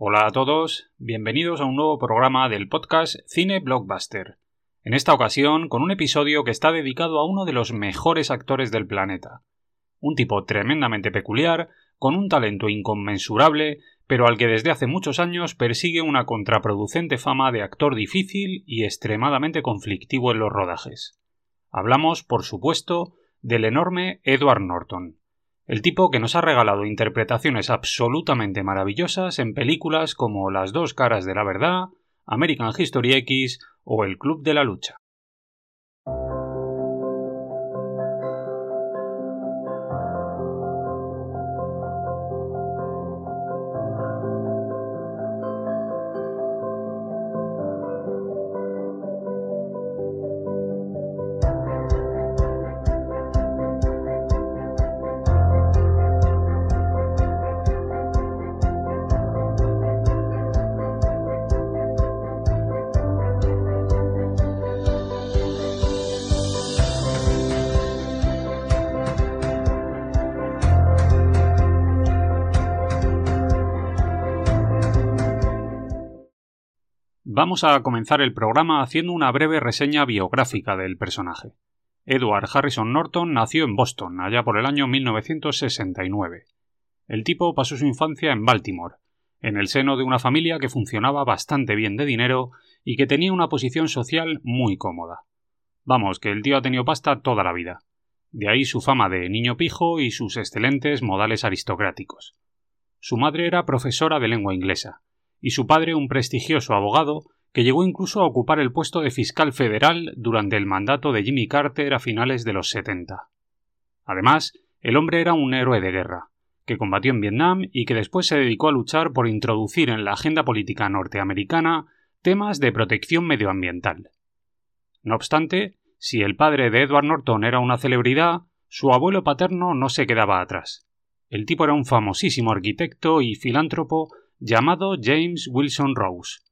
Hola a todos, bienvenidos a un nuevo programa del podcast Cine Blockbuster. En esta ocasión con un episodio que está dedicado a uno de los mejores actores del planeta. Un tipo tremendamente peculiar, con un talento inconmensurable, pero al que desde hace muchos años persigue una contraproducente fama de actor difícil y extremadamente conflictivo en los rodajes. Hablamos, por supuesto, del enorme Edward Norton el tipo que nos ha regalado interpretaciones absolutamente maravillosas en películas como Las dos caras de la verdad, American History X o El Club de la Lucha. Vamos a comenzar el programa haciendo una breve reseña biográfica del personaje. Edward Harrison Norton nació en Boston, allá por el año 1969. El tipo pasó su infancia en Baltimore, en el seno de una familia que funcionaba bastante bien de dinero y que tenía una posición social muy cómoda. Vamos, que el tío ha tenido pasta toda la vida. De ahí su fama de niño pijo y sus excelentes modales aristocráticos. Su madre era profesora de lengua inglesa, y su padre un prestigioso abogado que llegó incluso a ocupar el puesto de fiscal federal durante el mandato de Jimmy Carter a finales de los 70. Además, el hombre era un héroe de guerra, que combatió en Vietnam y que después se dedicó a luchar por introducir en la agenda política norteamericana temas de protección medioambiental. No obstante, si el padre de Edward Norton era una celebridad, su abuelo paterno no se quedaba atrás. El tipo era un famosísimo arquitecto y filántropo llamado James Wilson Rose.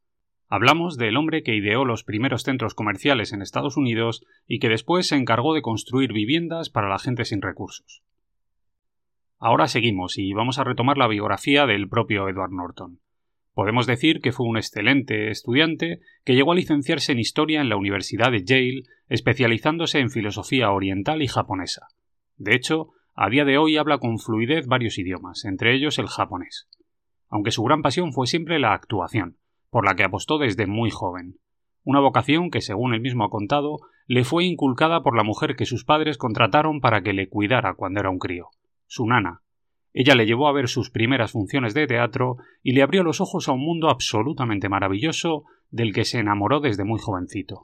Hablamos del hombre que ideó los primeros centros comerciales en Estados Unidos y que después se encargó de construir viviendas para la gente sin recursos. Ahora seguimos y vamos a retomar la biografía del propio Edward Norton. Podemos decir que fue un excelente estudiante que llegó a licenciarse en Historia en la Universidad de Yale, especializándose en filosofía oriental y japonesa. De hecho, a día de hoy habla con fluidez varios idiomas, entre ellos el japonés aunque su gran pasión fue siempre la actuación, por la que apostó desde muy joven. Una vocación que, según él mismo ha contado, le fue inculcada por la mujer que sus padres contrataron para que le cuidara cuando era un crío, su nana. Ella le llevó a ver sus primeras funciones de teatro y le abrió los ojos a un mundo absolutamente maravilloso del que se enamoró desde muy jovencito.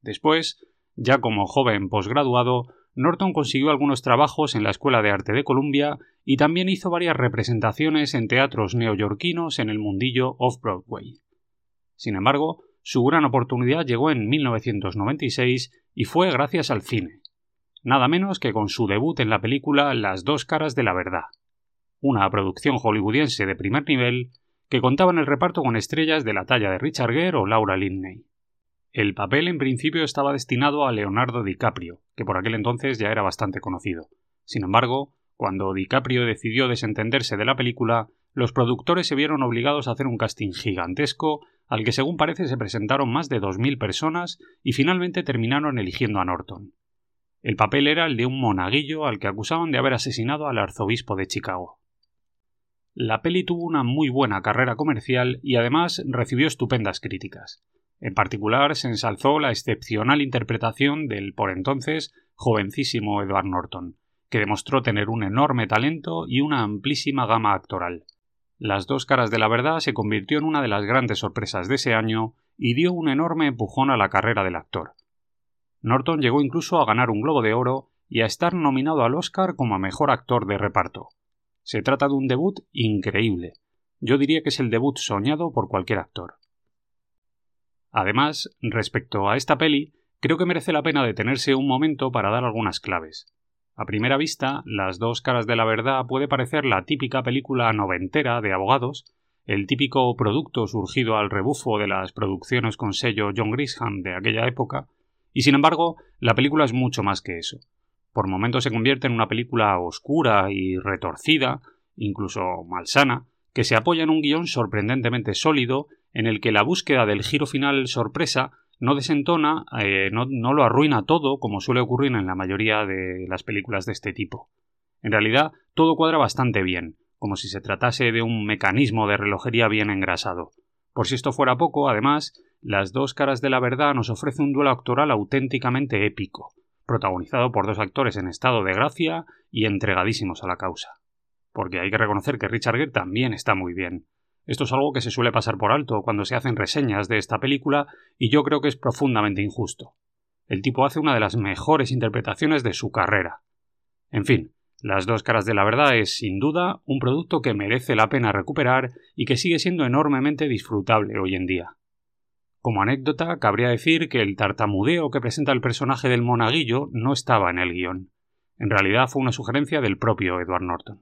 Después, ya como joven posgraduado, Norton consiguió algunos trabajos en la Escuela de Arte de Columbia y también hizo varias representaciones en teatros neoyorquinos en el mundillo off-Broadway. Sin embargo, su gran oportunidad llegó en 1996 y fue gracias al cine, nada menos que con su debut en la película Las dos caras de la verdad, una producción hollywoodiense de primer nivel que contaba en el reparto con estrellas de la talla de Richard Gere o Laura Linney. El papel en principio estaba destinado a Leonardo DiCaprio, que por aquel entonces ya era bastante conocido. Sin embargo, cuando DiCaprio decidió desentenderse de la película, los productores se vieron obligados a hacer un casting gigantesco al que según parece se presentaron más de 2.000 personas y finalmente terminaron eligiendo a Norton. El papel era el de un monaguillo al que acusaban de haber asesinado al arzobispo de Chicago. La peli tuvo una muy buena carrera comercial y además recibió estupendas críticas. En particular, se ensalzó la excepcional interpretación del por entonces jovencísimo Edward Norton, que demostró tener un enorme talento y una amplísima gama actoral. Las dos caras de la verdad se convirtió en una de las grandes sorpresas de ese año y dio un enorme empujón a la carrera del actor. Norton llegó incluso a ganar un Globo de Oro y a estar nominado al Oscar como mejor actor de reparto. Se trata de un debut increíble. Yo diría que es el debut soñado por cualquier actor. Además, respecto a esta peli, creo que merece la pena detenerse un momento para dar algunas claves. A primera vista, Las dos caras de la verdad puede parecer la típica película noventera de abogados, el típico producto surgido al rebufo de las producciones con sello John Grisham de aquella época, y sin embargo, la película es mucho más que eso. Por momentos se convierte en una película oscura y retorcida, incluso malsana, que se apoya en un guion sorprendentemente sólido, en el que la búsqueda del giro final sorpresa no desentona, eh, no, no lo arruina todo, como suele ocurrir en la mayoría de las películas de este tipo. En realidad, todo cuadra bastante bien, como si se tratase de un mecanismo de relojería bien engrasado. Por si esto fuera poco, además, Las dos caras de la verdad nos ofrece un duelo actoral auténticamente épico, protagonizado por dos actores en estado de gracia y entregadísimos a la causa. Porque hay que reconocer que Richard Gere también está muy bien. Esto es algo que se suele pasar por alto cuando se hacen reseñas de esta película y yo creo que es profundamente injusto. El tipo hace una de las mejores interpretaciones de su carrera. En fin, las dos caras de la verdad es, sin duda, un producto que merece la pena recuperar y que sigue siendo enormemente disfrutable hoy en día. Como anécdota, cabría decir que el tartamudeo que presenta el personaje del monaguillo no estaba en el guion. En realidad fue una sugerencia del propio Edward Norton.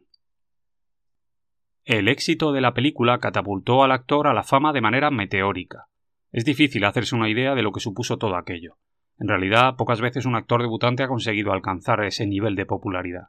El éxito de la película catapultó al actor a la fama de manera meteórica. Es difícil hacerse una idea de lo que supuso todo aquello. En realidad, pocas veces un actor debutante ha conseguido alcanzar ese nivel de popularidad.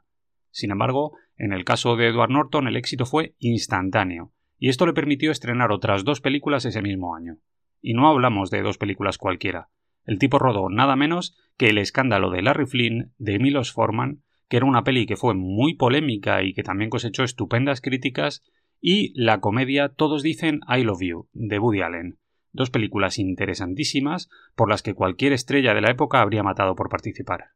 Sin embargo, en el caso de Edward Norton el éxito fue instantáneo, y esto le permitió estrenar otras dos películas ese mismo año. Y no hablamos de dos películas cualquiera. El tipo rodó nada menos que El escándalo de Larry Flynn de Milos Forman que era una peli que fue muy polémica y que también cosechó estupendas críticas, y la comedia Todos dicen I Love You, de Woody Allen. Dos películas interesantísimas por las que cualquier estrella de la época habría matado por participar.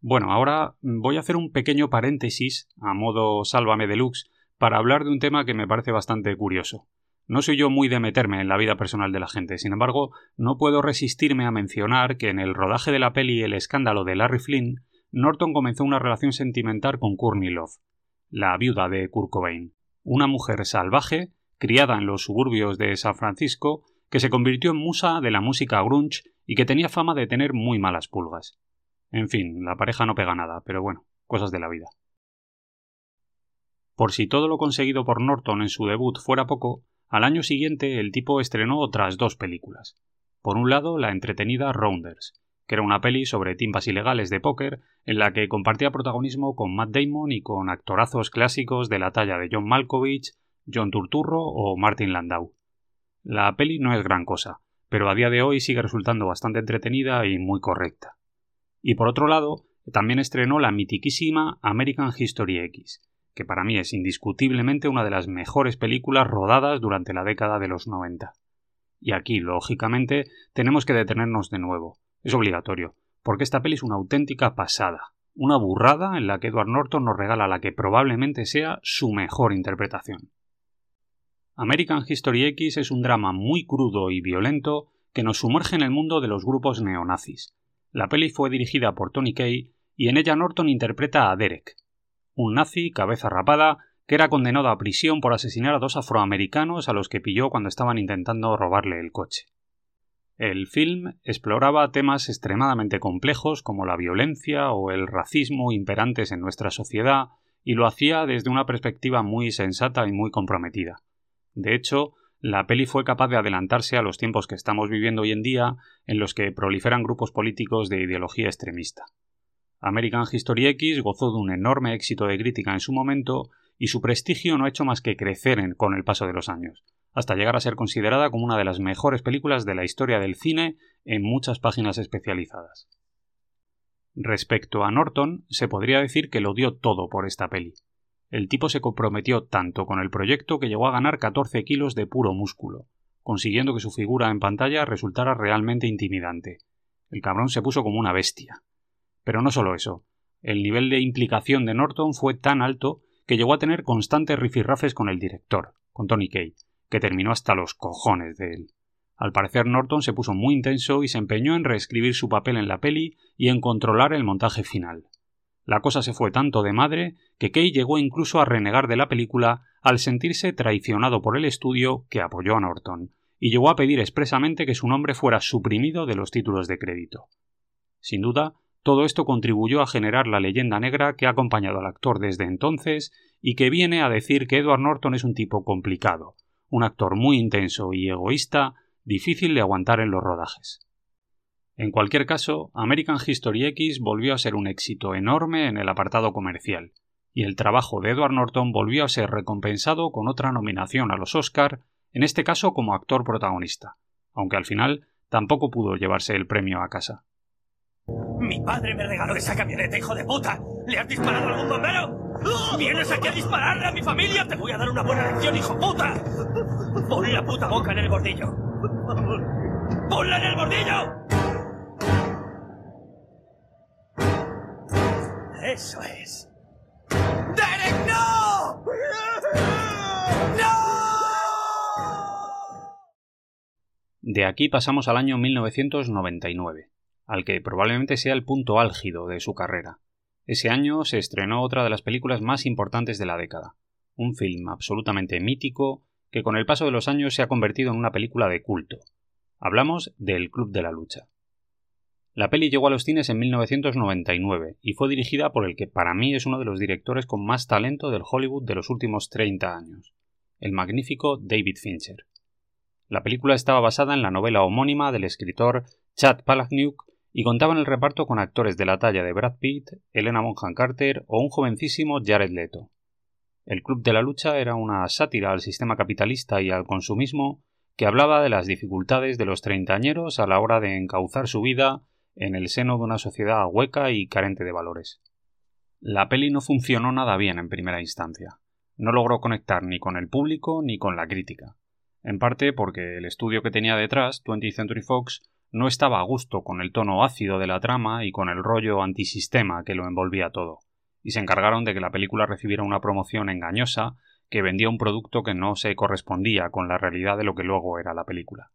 Bueno, ahora voy a hacer un pequeño paréntesis, a modo sálvame deluxe, para hablar de un tema que me parece bastante curioso. No soy yo muy de meterme en la vida personal de la gente, sin embargo, no puedo resistirme a mencionar que en el rodaje de la peli El escándalo de Larry Flynn Norton comenzó una relación sentimental con Courtney Love, la viuda de Kurt Cobain, una mujer salvaje, criada en los suburbios de San Francisco, que se convirtió en musa de la música grunge y que tenía fama de tener muy malas pulgas. En fin, la pareja no pega nada, pero bueno, cosas de la vida. Por si todo lo conseguido por Norton en su debut fuera poco, al año siguiente el tipo estrenó otras dos películas. Por un lado, la entretenida Rounders, que era una peli sobre timpas ilegales de póker en la que compartía protagonismo con Matt Damon y con actorazos clásicos de la talla de John Malkovich, John Turturro o Martin Landau. La peli no es gran cosa, pero a día de hoy sigue resultando bastante entretenida y muy correcta. Y por otro lado, también estrenó la mitiquísima American History X, que para mí es indiscutiblemente una de las mejores películas rodadas durante la década de los 90. Y aquí, lógicamente, tenemos que detenernos de nuevo, es obligatorio, porque esta peli es una auténtica pasada, una burrada en la que Edward Norton nos regala la que probablemente sea su mejor interpretación. American History X es un drama muy crudo y violento que nos sumerge en el mundo de los grupos neonazis. La peli fue dirigida por Tony Kay y en ella Norton interpreta a Derek, un nazi cabeza rapada que era condenado a prisión por asesinar a dos afroamericanos a los que pilló cuando estaban intentando robarle el coche. El film exploraba temas extremadamente complejos como la violencia o el racismo imperantes en nuestra sociedad y lo hacía desde una perspectiva muy sensata y muy comprometida. De hecho, la peli fue capaz de adelantarse a los tiempos que estamos viviendo hoy en día en los que proliferan grupos políticos de ideología extremista. American History X gozó de un enorme éxito de crítica en su momento y su prestigio no ha hecho más que crecer con el paso de los años hasta llegar a ser considerada como una de las mejores películas de la historia del cine en muchas páginas especializadas. Respecto a Norton, se podría decir que lo dio todo por esta peli. El tipo se comprometió tanto con el proyecto que llegó a ganar 14 kilos de puro músculo, consiguiendo que su figura en pantalla resultara realmente intimidante. El cabrón se puso como una bestia. Pero no solo eso. El nivel de implicación de Norton fue tan alto que llegó a tener constantes rifirrafes con el director, con Tony Kaye, que terminó hasta los cojones de él. Al parecer Norton se puso muy intenso y se empeñó en reescribir su papel en la peli y en controlar el montaje final. La cosa se fue tanto de madre que Kay llegó incluso a renegar de la película al sentirse traicionado por el estudio que apoyó a Norton, y llegó a pedir expresamente que su nombre fuera suprimido de los títulos de crédito. Sin duda, todo esto contribuyó a generar la leyenda negra que ha acompañado al actor desde entonces y que viene a decir que Edward Norton es un tipo complicado, un actor muy intenso y egoísta, difícil de aguantar en los rodajes. En cualquier caso, American History X volvió a ser un éxito enorme en el apartado comercial, y el trabajo de Edward Norton volvió a ser recompensado con otra nominación a los Oscar, en este caso como actor protagonista, aunque al final tampoco pudo llevarse el premio a casa. Mi padre me regaló esa camioneta, hijo de puta. ¿Le has disparado a algún bombero? ¿Vienes aquí a dispararle a mi familia? Te voy a dar una buena lección, hijo puta. Pon la puta boca en el bordillo. ¡Ponla en el bordillo! Eso es. ¡Derek, no! ¡No! De aquí pasamos al año 1999, al que probablemente sea el punto álgido de su carrera. Ese año se estrenó otra de las películas más importantes de la década, un film absolutamente mítico que con el paso de los años se ha convertido en una película de culto. Hablamos del Club de la Lucha. La peli llegó a los cines en 1999 y fue dirigida por el que para mí es uno de los directores con más talento del Hollywood de los últimos 30 años, el magnífico David Fincher. La película estaba basada en la novela homónima del escritor Chad Palahniuk y contaba en el reparto con actores de la talla de Brad Pitt, Elena Bonham Carter o un jovencísimo Jared Leto. El Club de la Lucha era una sátira al sistema capitalista y al consumismo que hablaba de las dificultades de los treintañeros a la hora de encauzar su vida en el seno de una sociedad hueca y carente de valores. La peli no funcionó nada bien en primera instancia. No logró conectar ni con el público ni con la crítica. En parte porque el estudio que tenía detrás, 20th Century Fox, no estaba a gusto con el tono ácido de la trama y con el rollo antisistema que lo envolvía todo, y se encargaron de que la película recibiera una promoción engañosa que vendía un producto que no se correspondía con la realidad de lo que luego era la película.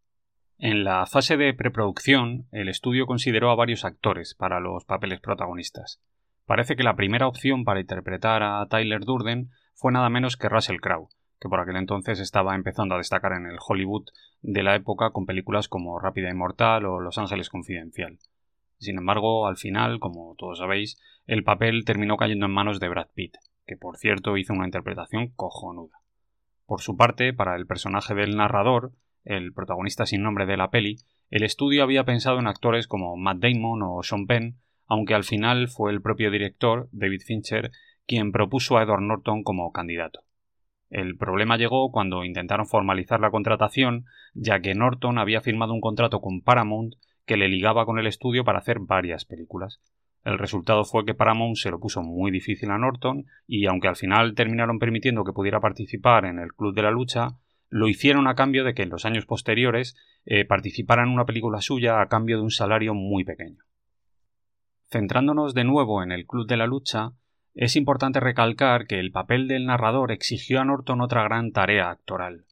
En la fase de preproducción, el estudio consideró a varios actores para los papeles protagonistas. Parece que la primera opción para interpretar a Tyler Durden fue nada menos que Russell Crowe, que por aquel entonces estaba empezando a destacar en el Hollywood de la época con películas como Rápida y Mortal o Los Ángeles Confidencial. Sin embargo, al final, como todos sabéis, el papel terminó cayendo en manos de Brad Pitt, que por cierto hizo una interpretación cojonuda. Por su parte, para el personaje del narrador, el protagonista sin nombre de la peli, el estudio había pensado en actores como Matt Damon o Sean Penn, aunque al final fue el propio director, David Fincher, quien propuso a Edward Norton como candidato. El problema llegó cuando intentaron formalizar la contratación, ya que Norton había firmado un contrato con Paramount que le ligaba con el estudio para hacer varias películas. El resultado fue que Paramount se lo puso muy difícil a Norton y aunque al final terminaron permitiendo que pudiera participar en el Club de la Lucha, lo hicieron a cambio de que en los años posteriores eh, participara en una película suya a cambio de un salario muy pequeño. Centrándonos de nuevo en el Club de la Lucha, es importante recalcar que el papel del narrador exigió a Norton otra gran tarea actoral.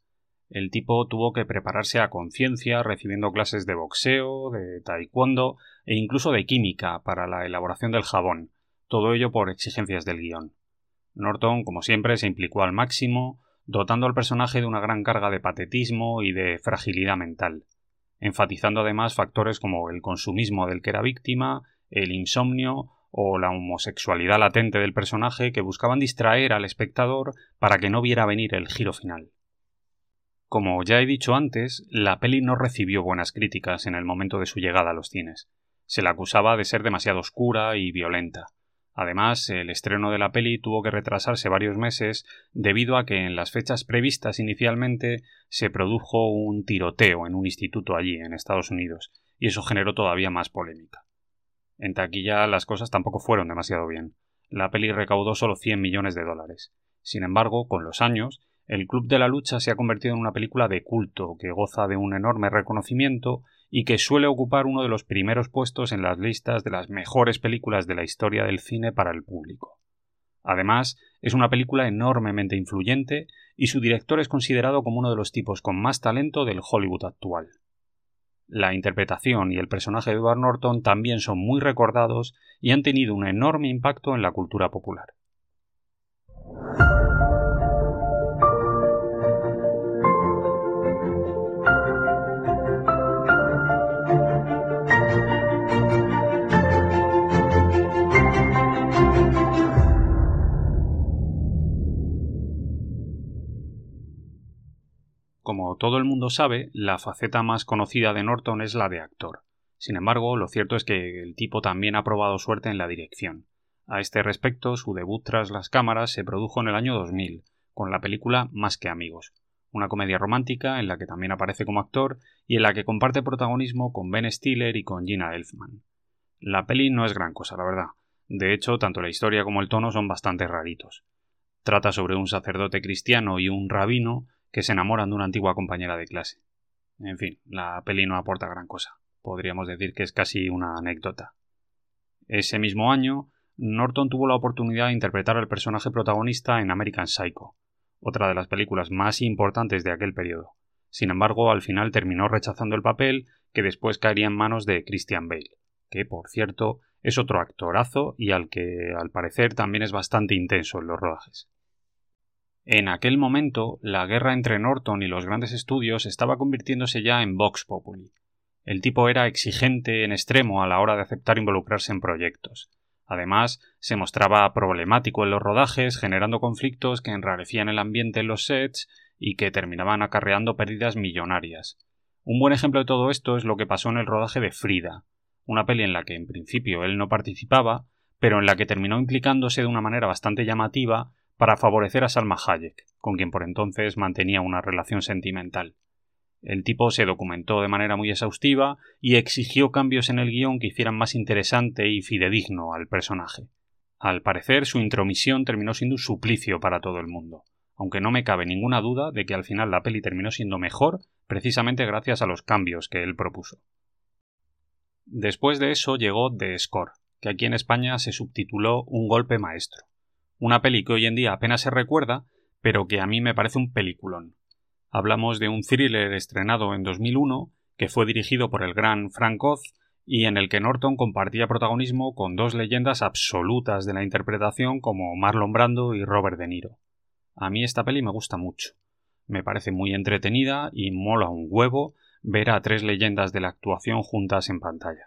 El tipo tuvo que prepararse a conciencia, recibiendo clases de boxeo, de taekwondo e incluso de química para la elaboración del jabón, todo ello por exigencias del guion. Norton, como siempre, se implicó al máximo, dotando al personaje de una gran carga de patetismo y de fragilidad mental, enfatizando además factores como el consumismo del que era víctima, el insomnio o la homosexualidad latente del personaje que buscaban distraer al espectador para que no viera venir el giro final. Como ya he dicho antes, la peli no recibió buenas críticas en el momento de su llegada a los cines. Se la acusaba de ser demasiado oscura y violenta. Además, el estreno de la peli tuvo que retrasarse varios meses debido a que en las fechas previstas inicialmente se produjo un tiroteo en un instituto allí, en Estados Unidos, y eso generó todavía más polémica. En taquilla las cosas tampoco fueron demasiado bien. La peli recaudó solo 100 millones de dólares. Sin embargo, con los años, el Club de la Lucha se ha convertido en una película de culto que goza de un enorme reconocimiento y que suele ocupar uno de los primeros puestos en las listas de las mejores películas de la historia del cine para el público. Además, es una película enormemente influyente y su director es considerado como uno de los tipos con más talento del Hollywood actual. La interpretación y el personaje de Edward Norton también son muy recordados y han tenido un enorme impacto en la cultura popular. Como todo el mundo sabe, la faceta más conocida de Norton es la de actor. Sin embargo, lo cierto es que el tipo también ha probado suerte en la dirección. A este respecto, su debut tras las cámaras se produjo en el año 2000, con la película Más que amigos, una comedia romántica en la que también aparece como actor y en la que comparte protagonismo con Ben Stiller y con Gina Elfman. La peli no es gran cosa, la verdad. De hecho, tanto la historia como el tono son bastante raritos. Trata sobre un sacerdote cristiano y un rabino que se enamoran de una antigua compañera de clase. En fin, la peli no aporta gran cosa. Podríamos decir que es casi una anécdota. Ese mismo año, Norton tuvo la oportunidad de interpretar al personaje protagonista en American Psycho, otra de las películas más importantes de aquel periodo. Sin embargo, al final terminó rechazando el papel que después caería en manos de Christian Bale, que, por cierto, es otro actorazo y al que, al parecer, también es bastante intenso en los rodajes. En aquel momento, la guerra entre Norton y los grandes estudios estaba convirtiéndose ya en Vox Populi. El tipo era exigente en extremo a la hora de aceptar involucrarse en proyectos. Además, se mostraba problemático en los rodajes, generando conflictos que enrarecían el ambiente en los sets y que terminaban acarreando pérdidas millonarias. Un buen ejemplo de todo esto es lo que pasó en el rodaje de Frida, una peli en la que en principio él no participaba, pero en la que terminó implicándose de una manera bastante llamativa para favorecer a Salma Hayek, con quien por entonces mantenía una relación sentimental. El tipo se documentó de manera muy exhaustiva y exigió cambios en el guion que hicieran más interesante y fidedigno al personaje. Al parecer, su intromisión terminó siendo un suplicio para todo el mundo, aunque no me cabe ninguna duda de que al final la peli terminó siendo mejor precisamente gracias a los cambios que él propuso. Después de eso llegó The Score, que aquí en España se subtituló Un golpe maestro, una peli que hoy en día apenas se recuerda, pero que a mí me parece un peliculón. Hablamos de un thriller estrenado en 2001 que fue dirigido por el gran Frank Oz y en el que Norton compartía protagonismo con dos leyendas absolutas de la interpretación como Marlon Brando y Robert De Niro. A mí esta peli me gusta mucho. Me parece muy entretenida y mola un huevo ver a tres leyendas de la actuación juntas en pantalla.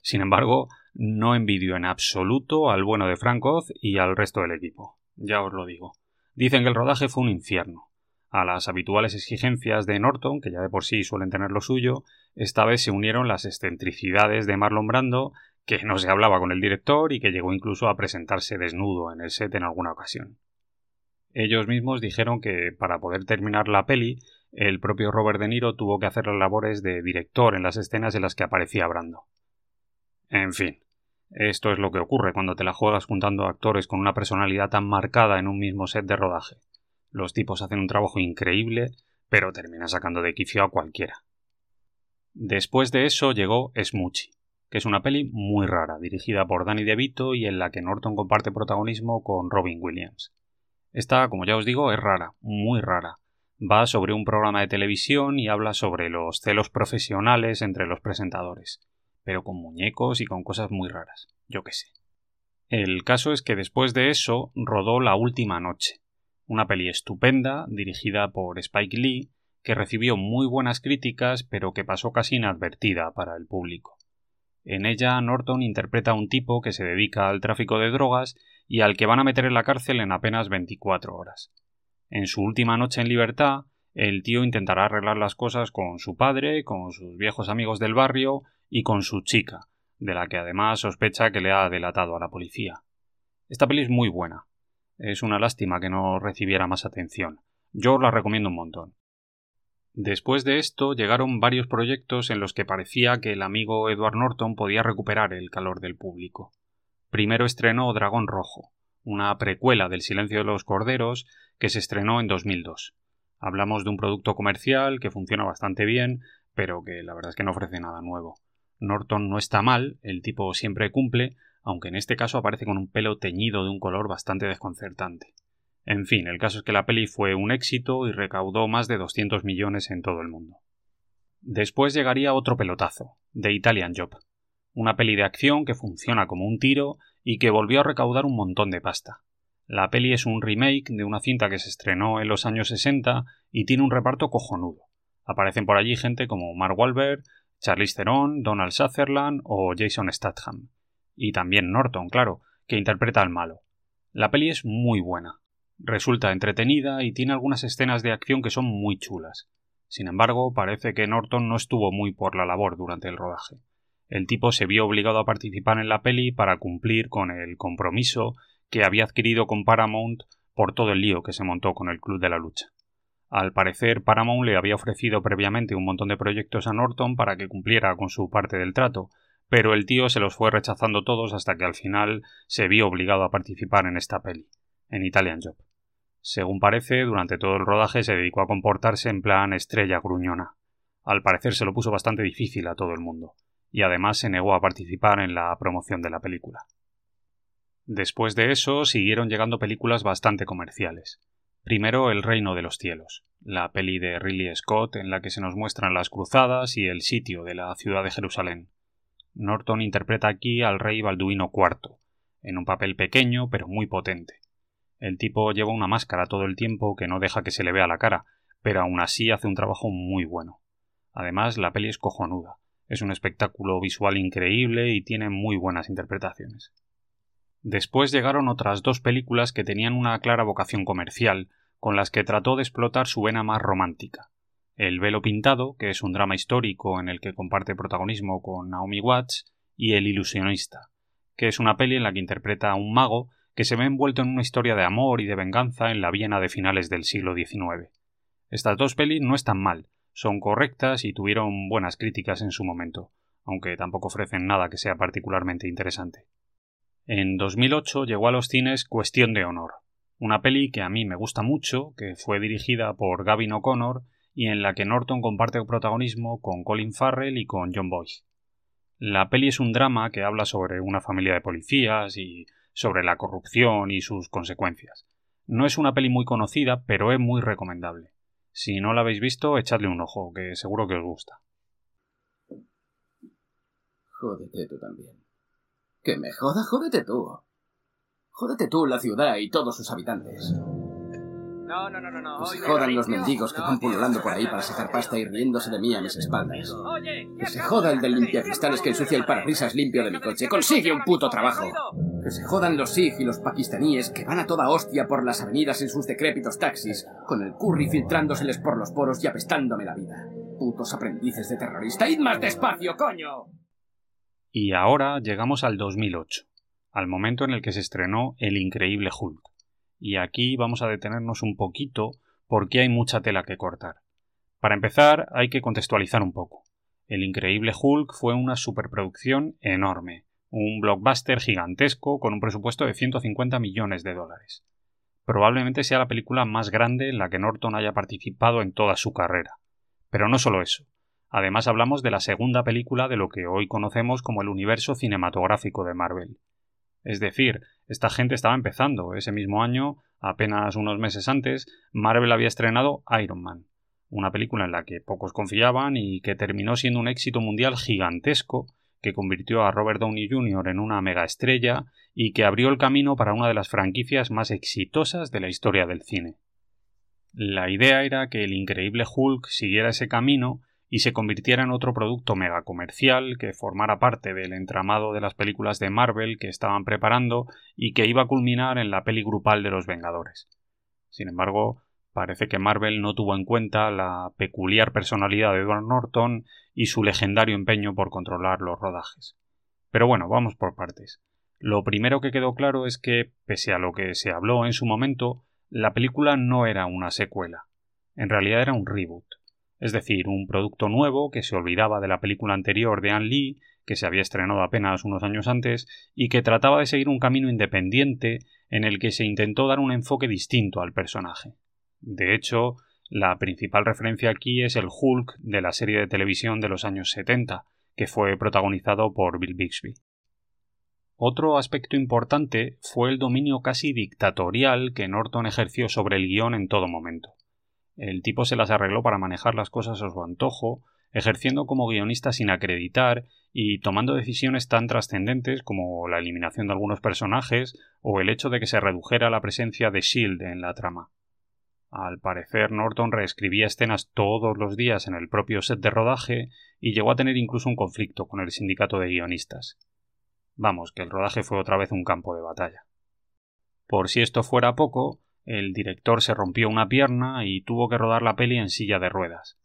Sin embargo, no envidio en absoluto al bueno de Frank Oz y al resto del equipo. Ya os lo digo. Dicen que el rodaje fue un infierno. A las habituales exigencias de Norton, que ya de por sí suelen tener lo suyo, esta vez se unieron las excentricidades de Marlon Brando, que no se hablaba con el director y que llegó incluso a presentarse desnudo en el set en alguna ocasión. Ellos mismos dijeron que para poder terminar la peli, el propio Robert De Niro tuvo que hacer las labores de director en las escenas en las que aparecía Brando. En fin, esto es lo que ocurre cuando te la juegas juntando actores con una personalidad tan marcada en un mismo set de rodaje. Los tipos hacen un trabajo increíble, pero termina sacando de quicio a cualquiera. Después de eso llegó Smoochie, que es una peli muy rara, dirigida por Danny DeVito y en la que Norton comparte protagonismo con Robin Williams. Esta, como ya os digo, es rara, muy rara. Va sobre un programa de televisión y habla sobre los celos profesionales entre los presentadores, pero con muñecos y con cosas muy raras, yo qué sé. El caso es que después de eso rodó La Última Noche, una peli estupenda, dirigida por Spike Lee, que recibió muy buenas críticas, pero que pasó casi inadvertida para el público. En ella, Norton interpreta a un tipo que se dedica al tráfico de drogas y al que van a meter en la cárcel en apenas 24 horas. En su última noche en libertad, el tío intentará arreglar las cosas con su padre, con sus viejos amigos del barrio y con su chica, de la que además sospecha que le ha delatado a la policía. Esta peli es muy buena, es una lástima que no recibiera más atención. Yo la recomiendo un montón. Después de esto llegaron varios proyectos en los que parecía que el amigo Edward Norton podía recuperar el calor del público. Primero estrenó Dragón Rojo, una precuela del Silencio de los Corderos que se estrenó en 2002. Hablamos de un producto comercial que funciona bastante bien, pero que la verdad es que no ofrece nada nuevo. Norton no está mal, el tipo siempre cumple, aunque en este caso aparece con un pelo teñido de un color bastante desconcertante. En fin, el caso es que la peli fue un éxito y recaudó más de 200 millones en todo el mundo. Después llegaría otro pelotazo, The Italian Job, una peli de acción que funciona como un tiro y que volvió a recaudar un montón de pasta. La peli es un remake de una cinta que se estrenó en los años 60 y tiene un reparto cojonudo. Aparecen por allí gente como Mark Wahlberg, Charlize Theron, Donald Sutherland o Jason Statham y también Norton, claro, que interpreta al malo. La peli es muy buena. Resulta entretenida y tiene algunas escenas de acción que son muy chulas. Sin embargo, parece que Norton no estuvo muy por la labor durante el rodaje. el tipo se vio obligado a participar en la peli para cumplir con el compromiso que había adquirido con Paramount por todo el lío que se montó con el Club de la Lucha. Al parecer, Paramount le había ofrecido previamente un montón de proyectos a Norton para que cumpliera con su parte del trato, pero el tío se los fue rechazando todos hasta que al final se vio obligado a participar en esta peli, en Italian Job. Según parece, durante todo el rodaje se dedicó a comportarse en plan estrella gruñona. Al parecer se lo puso bastante difícil a todo el mundo, y además se negó a participar en la promoción de la película. Después de eso siguieron llegando películas bastante comerciales. Primero El Reino de los Cielos, la peli de Ridley Scott en la que se nos muestran las cruzadas y el sitio de la ciudad de Jerusalén. Norton interpreta aquí al rey Balduino IV, en un papel pequeño pero muy potente. El tipo lleva una máscara todo el tiempo que no deja que se le vea la cara, pero aún así hace un trabajo muy bueno. Además, la peli es cojonuda. Es un espectáculo visual increíble y tiene muy buenas interpretaciones. Después llegaron otras dos películas que tenían una clara vocación comercial, con las que trató de explotar su vena más romántica. El velo pintado, que es un drama histórico en el que comparte protagonismo con Naomi Watts, y El ilusionista, que es una peli en la que interpreta a un mago que se ve envuelto en una historia de amor y de venganza en la Viena de finales del siglo XIX. Estas dos pelis no están mal, son correctas y tuvieron buenas críticas en su momento, aunque tampoco ofrecen nada que sea particularmente interesante. En 2008 llegó a los cines Cuestión de Honor, una peli que a mí me gusta mucho, que fue dirigida por Gavin O'Connor y en la que Norton comparte el protagonismo con Colin Farrell y con John Boyce. La peli es un drama que habla sobre una familia de policías y sobre la corrupción y sus consecuencias. No es una peli muy conocida, pero es muy recomendable. Si no la habéis visto, echadle un ojo, que seguro que os gusta. Jódete tú también. Que me joda, jódete tú. Jódete tú la ciudad y todos sus habitantes. No, no, no, no, no. Que se jodan los mendigos que van pululando por ahí para sacar pasta y riéndose de mí a mis espaldas. Que se joda el del limpiacristales que ensucia el parabrisas limpio de mi coche. Consigue un puto trabajo. Que se jodan los Sikh y los pakistaníes que van a toda hostia por las avenidas en sus decrépitos taxis, con el curry filtrándoseles por los poros y apestándome la vida. Putos aprendices de terrorista. ¡Id más despacio, coño! Y ahora llegamos al 2008, al momento en el que se estrenó El Increíble Hulk y aquí vamos a detenernos un poquito porque hay mucha tela que cortar. Para empezar, hay que contextualizar un poco. El Increíble Hulk fue una superproducción enorme, un blockbuster gigantesco con un presupuesto de 150 millones de dólares. Probablemente sea la película más grande en la que Norton haya participado en toda su carrera. Pero no solo eso. Además hablamos de la segunda película de lo que hoy conocemos como el universo cinematográfico de Marvel. Es decir, esta gente estaba empezando. Ese mismo año, apenas unos meses antes, Marvel había estrenado Iron Man, una película en la que pocos confiaban y que terminó siendo un éxito mundial gigantesco que convirtió a Robert Downey Jr. en una mega estrella y que abrió el camino para una de las franquicias más exitosas de la historia del cine. La idea era que el increíble Hulk siguiera ese camino y se convirtiera en otro producto mega comercial que formara parte del entramado de las películas de Marvel que estaban preparando y que iba a culminar en la peli grupal de los Vengadores. Sin embargo, parece que Marvel no tuvo en cuenta la peculiar personalidad de Edward Norton y su legendario empeño por controlar los rodajes. Pero bueno, vamos por partes. Lo primero que quedó claro es que, pese a lo que se habló en su momento, la película no era una secuela. En realidad era un reboot es decir, un producto nuevo que se olvidaba de la película anterior de Anne Lee, que se había estrenado apenas unos años antes, y que trataba de seguir un camino independiente en el que se intentó dar un enfoque distinto al personaje. De hecho, la principal referencia aquí es el Hulk de la serie de televisión de los años 70, que fue protagonizado por Bill Bixby. Otro aspecto importante fue el dominio casi dictatorial que Norton ejerció sobre el guion en todo momento. El tipo se las arregló para manejar las cosas a su antojo, ejerciendo como guionista sin acreditar y tomando decisiones tan trascendentes como la eliminación de algunos personajes o el hecho de que se redujera la presencia de Shield en la trama. Al parecer, Norton reescribía escenas todos los días en el propio set de rodaje y llegó a tener incluso un conflicto con el sindicato de guionistas. Vamos, que el rodaje fue otra vez un campo de batalla. Por si esto fuera poco, el director se rompió una pierna y tuvo que rodar la peli en silla de ruedas.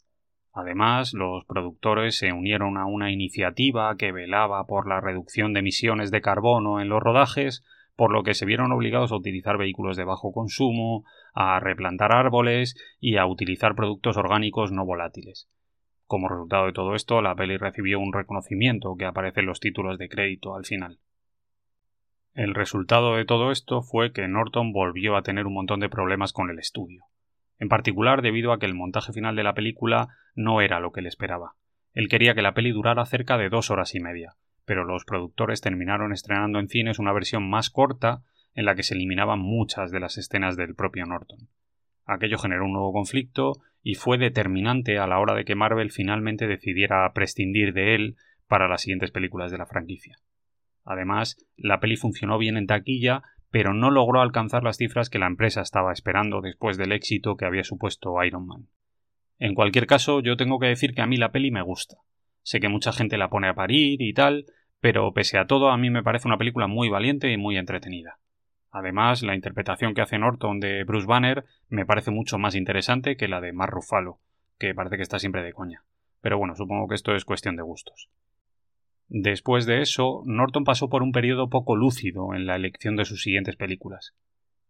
Además, los productores se unieron a una iniciativa que velaba por la reducción de emisiones de carbono en los rodajes, por lo que se vieron obligados a utilizar vehículos de bajo consumo, a replantar árboles y a utilizar productos orgánicos no volátiles. Como resultado de todo esto, la peli recibió un reconocimiento que aparece en los títulos de crédito al final. El resultado de todo esto fue que Norton volvió a tener un montón de problemas con el estudio, en particular debido a que el montaje final de la película no era lo que él esperaba. Él quería que la peli durara cerca de dos horas y media, pero los productores terminaron estrenando en cines una versión más corta en la que se eliminaban muchas de las escenas del propio Norton. Aquello generó un nuevo conflicto y fue determinante a la hora de que Marvel finalmente decidiera prescindir de él para las siguientes películas de la franquicia. Además, la peli funcionó bien en taquilla, pero no logró alcanzar las cifras que la empresa estaba esperando después del éxito que había supuesto Iron Man. En cualquier caso, yo tengo que decir que a mí la peli me gusta. Sé que mucha gente la pone a parir y tal, pero pese a todo a mí me parece una película muy valiente y muy entretenida. Además, la interpretación que hace Norton de Bruce Banner me parece mucho más interesante que la de Mark Ruffalo, que parece que está siempre de coña. Pero bueno, supongo que esto es cuestión de gustos. Después de eso, Norton pasó por un periodo poco lúcido en la elección de sus siguientes películas.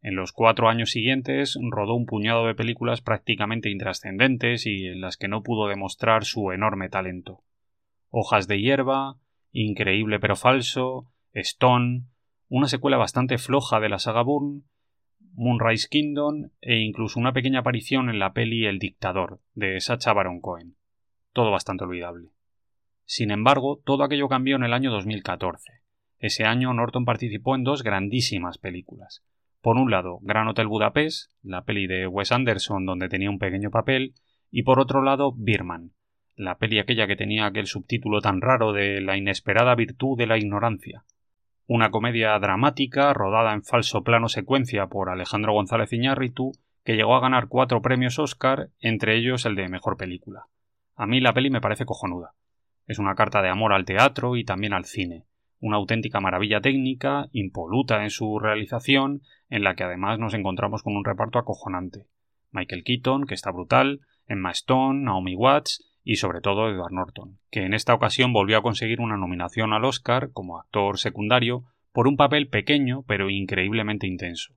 En los cuatro años siguientes rodó un puñado de películas prácticamente intrascendentes y en las que no pudo demostrar su enorme talento. Hojas de hierba, Increíble pero falso, Stone, una secuela bastante floja de la saga Bourne, Moonrise Kingdom e incluso una pequeña aparición en la peli El dictador de Sacha Baron Cohen. Todo bastante olvidable. Sin embargo, todo aquello cambió en el año 2014. Ese año Norton participó en dos grandísimas películas. Por un lado, Gran Hotel Budapest, la peli de Wes Anderson donde tenía un pequeño papel, y por otro lado, Birman, la peli aquella que tenía aquel subtítulo tan raro de La inesperada virtud de la ignorancia. Una comedia dramática rodada en falso plano secuencia por Alejandro González Iñárritu, que llegó a ganar cuatro premios Oscar, entre ellos el de mejor película. A mí la peli me parece cojonuda. Es una carta de amor al teatro y también al cine, una auténtica maravilla técnica, impoluta en su realización, en la que además nos encontramos con un reparto acojonante. Michael Keaton, que está brutal, Emma Stone, Naomi Watts y sobre todo Edward Norton, que en esta ocasión volvió a conseguir una nominación al Oscar como actor secundario por un papel pequeño pero increíblemente intenso.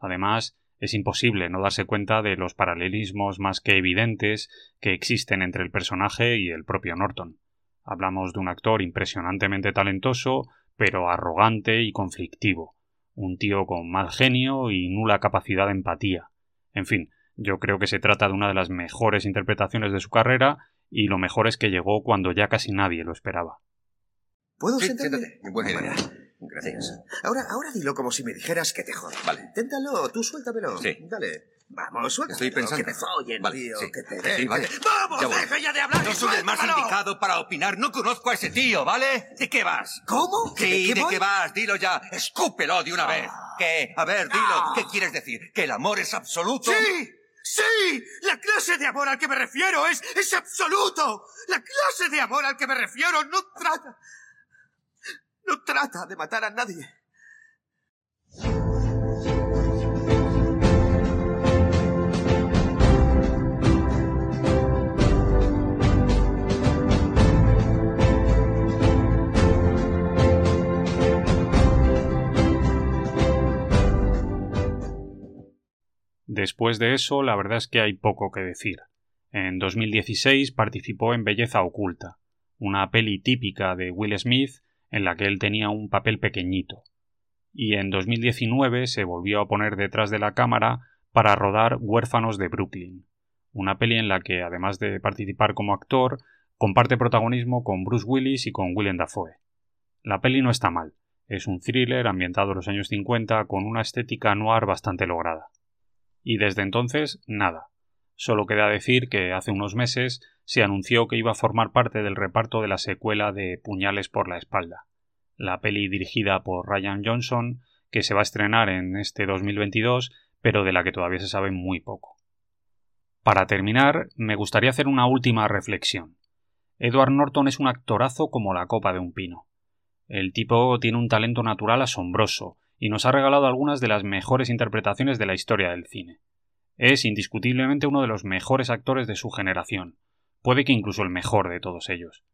Además, es imposible no darse cuenta de los paralelismos más que evidentes que existen entre el personaje y el propio Norton. Hablamos de un actor impresionantemente talentoso, pero arrogante y conflictivo, un tío con mal genio y nula capacidad de empatía. En fin, yo creo que se trata de una de las mejores interpretaciones de su carrera y lo mejor es que llegó cuando ya casi nadie lo esperaba. ¿Puedo Sí, sentarme? siéntate. Buena idea. Gracias. Sí. Ahora, ahora dilo como si me dijeras que te jodo. Vale. Inténtalo, tú suéltamelo. Sí. Dale. Vamos, suéltalo. Estoy pensando. Que te follen, Vale, tío. sí. Que te Sí, den, vale. ¡Vamos, Ya deja ya de hablar! No soy el más indicado para opinar. No conozco a ese tío, ¿vale? ¿De qué vas? ¿Cómo? Sí, ¿de voy? qué vas? Dilo ya. Escúpelo de una vez. ¿Qué? A ver, dilo. Ah. ¿Qué quieres decir? ¿Que el amor es absoluto? ¡Sí! ¡Sí! La clase de amor al que me refiero es, es absoluto. La clase de amor al que me refiero no trata. No trata de matar a nadie. Después de eso, la verdad es que hay poco que decir. En 2016 participó en Belleza Oculta, una peli típica de Will Smith en la que él tenía un papel pequeñito. Y en 2019 se volvió a poner detrás de la cámara para rodar Huérfanos de Brooklyn, una peli en la que, además de participar como actor, comparte protagonismo con Bruce Willis y con Willem Dafoe. La peli no está mal, es un thriller ambientado en los años 50 con una estética noir bastante lograda. Y desde entonces, nada. Solo queda decir que hace unos meses se anunció que iba a formar parte del reparto de la secuela de Puñales por la espalda, la peli dirigida por Ryan Johnson, que se va a estrenar en este 2022, pero de la que todavía se sabe muy poco. Para terminar, me gustaría hacer una última reflexión. Edward Norton es un actorazo como la copa de un pino. El tipo tiene un talento natural asombroso, y nos ha regalado algunas de las mejores interpretaciones de la historia del cine. Es indiscutiblemente uno de los mejores actores de su generación, puede que incluso el mejor de todos ellos.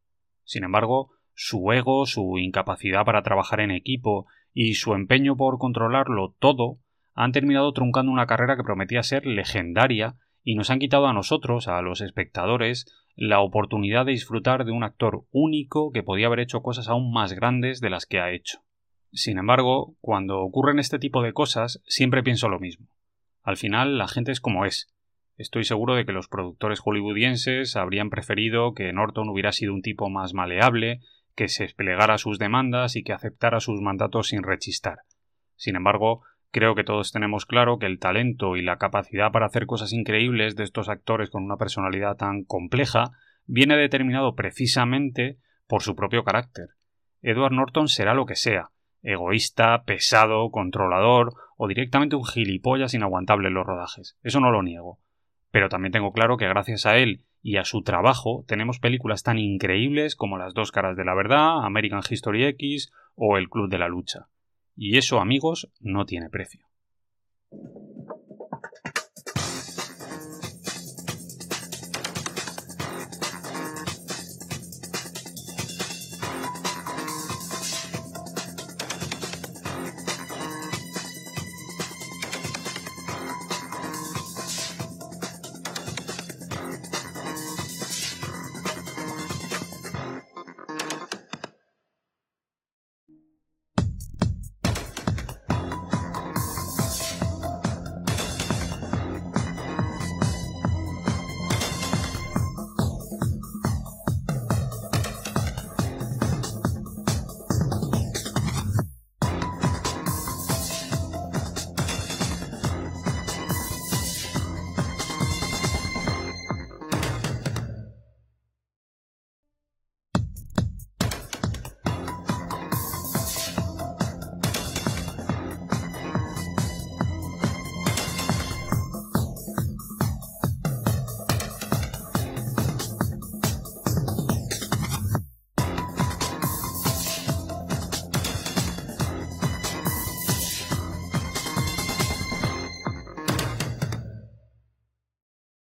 Sin embargo, su ego, su incapacidad para trabajar en equipo y su empeño por controlarlo todo han terminado truncando una carrera que prometía ser legendaria y nos han quitado a nosotros, a los espectadores, la oportunidad de disfrutar de un actor único que podía haber hecho cosas aún más grandes de las que ha hecho. Sin embargo, cuando ocurren este tipo de cosas, siempre pienso lo mismo. Al final, la gente es como es. Estoy seguro de que los productores hollywoodienses habrían preferido que Norton hubiera sido un tipo más maleable, que se desplegara sus demandas y que aceptara sus mandatos sin rechistar. Sin embargo, Creo que todos tenemos claro que el talento y la capacidad para hacer cosas increíbles de estos actores con una personalidad tan compleja viene determinado precisamente por su propio carácter. Edward Norton será lo que sea, egoísta, pesado, controlador o directamente un gilipollas inaguantable en los rodajes. Eso no lo niego. Pero también tengo claro que gracias a él y a su trabajo tenemos películas tan increíbles como Las dos caras de la verdad, American History X o El Club de la Lucha. Y eso, amigos, no tiene precio.